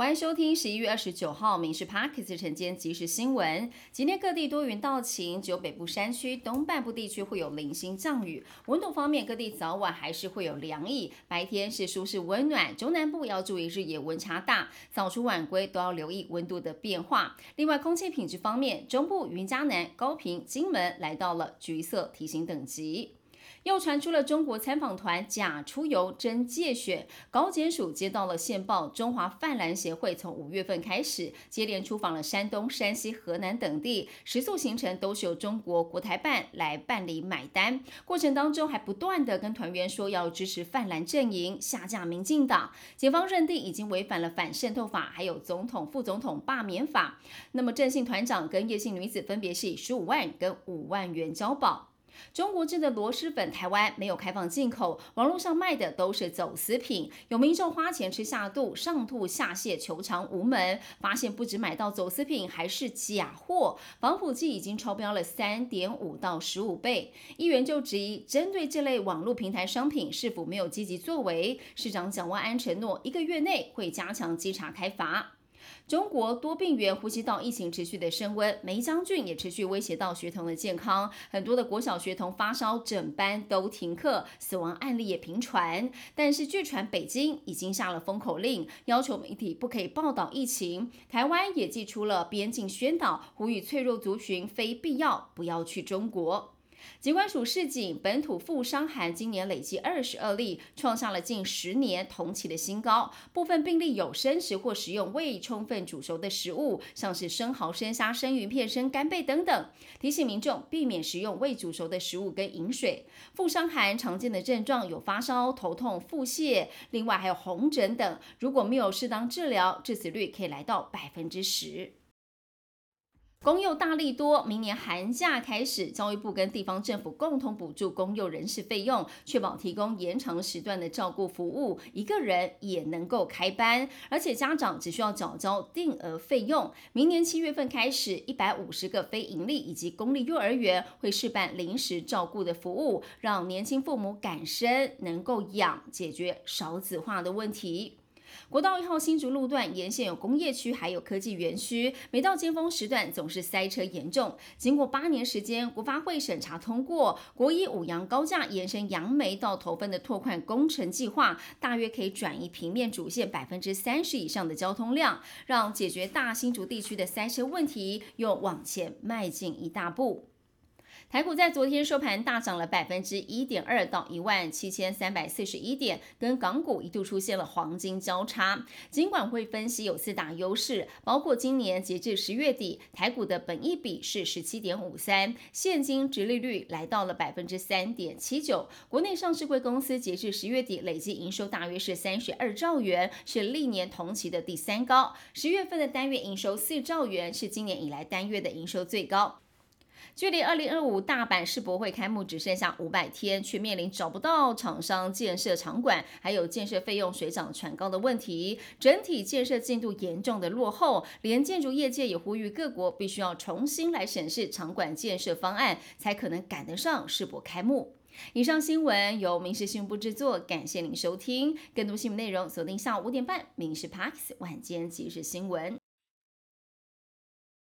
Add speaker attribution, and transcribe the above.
Speaker 1: 欢迎收听十一月二十九号《民事 Parkes》晨间即时新闻。今天各地多云到晴，只有北部山区、东半部地区会有零星降雨。温度方面，各地早晚还是会有凉意，白天是舒适温暖。中南部要注意日夜温差大，早出晚归都要留意温度的变化。另外，空气品质方面，中部云嘉南、高平、金门来到了橘色提醒等级。又传出了中国参访团假出游真借选，高检署接到了线报，中华泛蓝协会从五月份开始接连出访了山东、山西、河南等地，食宿行程都是由中国国台办来办理买单，过程当中还不断的跟团员说要支持泛蓝阵营，下架民进党，检方认定已经违反了反渗透法，还有总统、副总统罢免法，那么郑姓团长跟叶姓女子分别是以十五万跟五万元交保。中国制的螺蛳粉，台湾没有开放进口，网络上卖的都是走私品。有民众花钱吃下肚，上吐下泻，求偿无门。发现不止买到走私品，还是假货，防腐剂已经超标了三点五到十五倍。议员就质疑，针对这类网络平台商品，是否没有积极作为？市长蒋万安承诺，一个月内会加强稽查开罚。中国多病原呼吸道疫情持续的升温，梅将军也持续威胁到学童的健康，很多的国小学童发烧，整班都停课，死亡案例也频传。但是据传北京已经下了封口令，要求媒体不可以报道疫情。台湾也寄出了边境宣导，呼吁脆弱族群非必要不要去中国。疾管署市警本土负伤寒今年累计二十二例，创下了近十年同期的新高。部分病例有生食或食用未充分煮熟的食物，像是生蚝、生虾、生鱼片、生干贝等等。提醒民众避免食用未煮熟的食物跟饮水。负伤寒常见的症状有发烧、头痛、腹泻，另外还有红疹等。如果没有适当治疗，致死率可以来到百分之十。公幼大力多，明年寒假开始，教育部跟地方政府共同补助公幼人事费用，确保提供延长时段的照顾服务，一个人也能够开班，而且家长只需要缴交定额费用。明年七月份开始，一百五十个非营利以及公立幼儿园会试办临时照顾的服务，让年轻父母敢生，能够养，解决少子化的问题。国道一号新竹路段沿线有工业区，还有科技园区，每到尖峰时段总是塞车严重。经过八年时间，国发会审查通过国一五羊高架延伸杨梅到头份的拓宽工程计划，大约可以转移平面主线百分之三十以上的交通量，让解决大新竹地区的塞车问题又往前迈进一大步。台股在昨天收盘大涨了百分之一点二，到一万七千三百四十一点，跟港股一度出现了黄金交叉。尽管会分析有四大优势，包括今年截至十月底，台股的本益比是十七点五三，现金值利率来到了百分之三点七九。国内上市贵公司截至十月底累计营收大约是三十二兆元，是历年同期的第三高。十月份的单月营收四兆元，是今年以来单月的营收最高。距离二零二五大阪世博会开幕只剩下五百天，却面临找不到厂商建设场馆，还有建设费用水涨船高的问题，整体建设进度严重的落后。连建筑业界也呼吁各国必须要重新来审视场馆建设方案，才可能赶得上世博开幕。以上新闻由民事新闻部制作，感谢您收听。更多新闻内容锁定下午五点半《民事 Parks 晚间即时新闻》。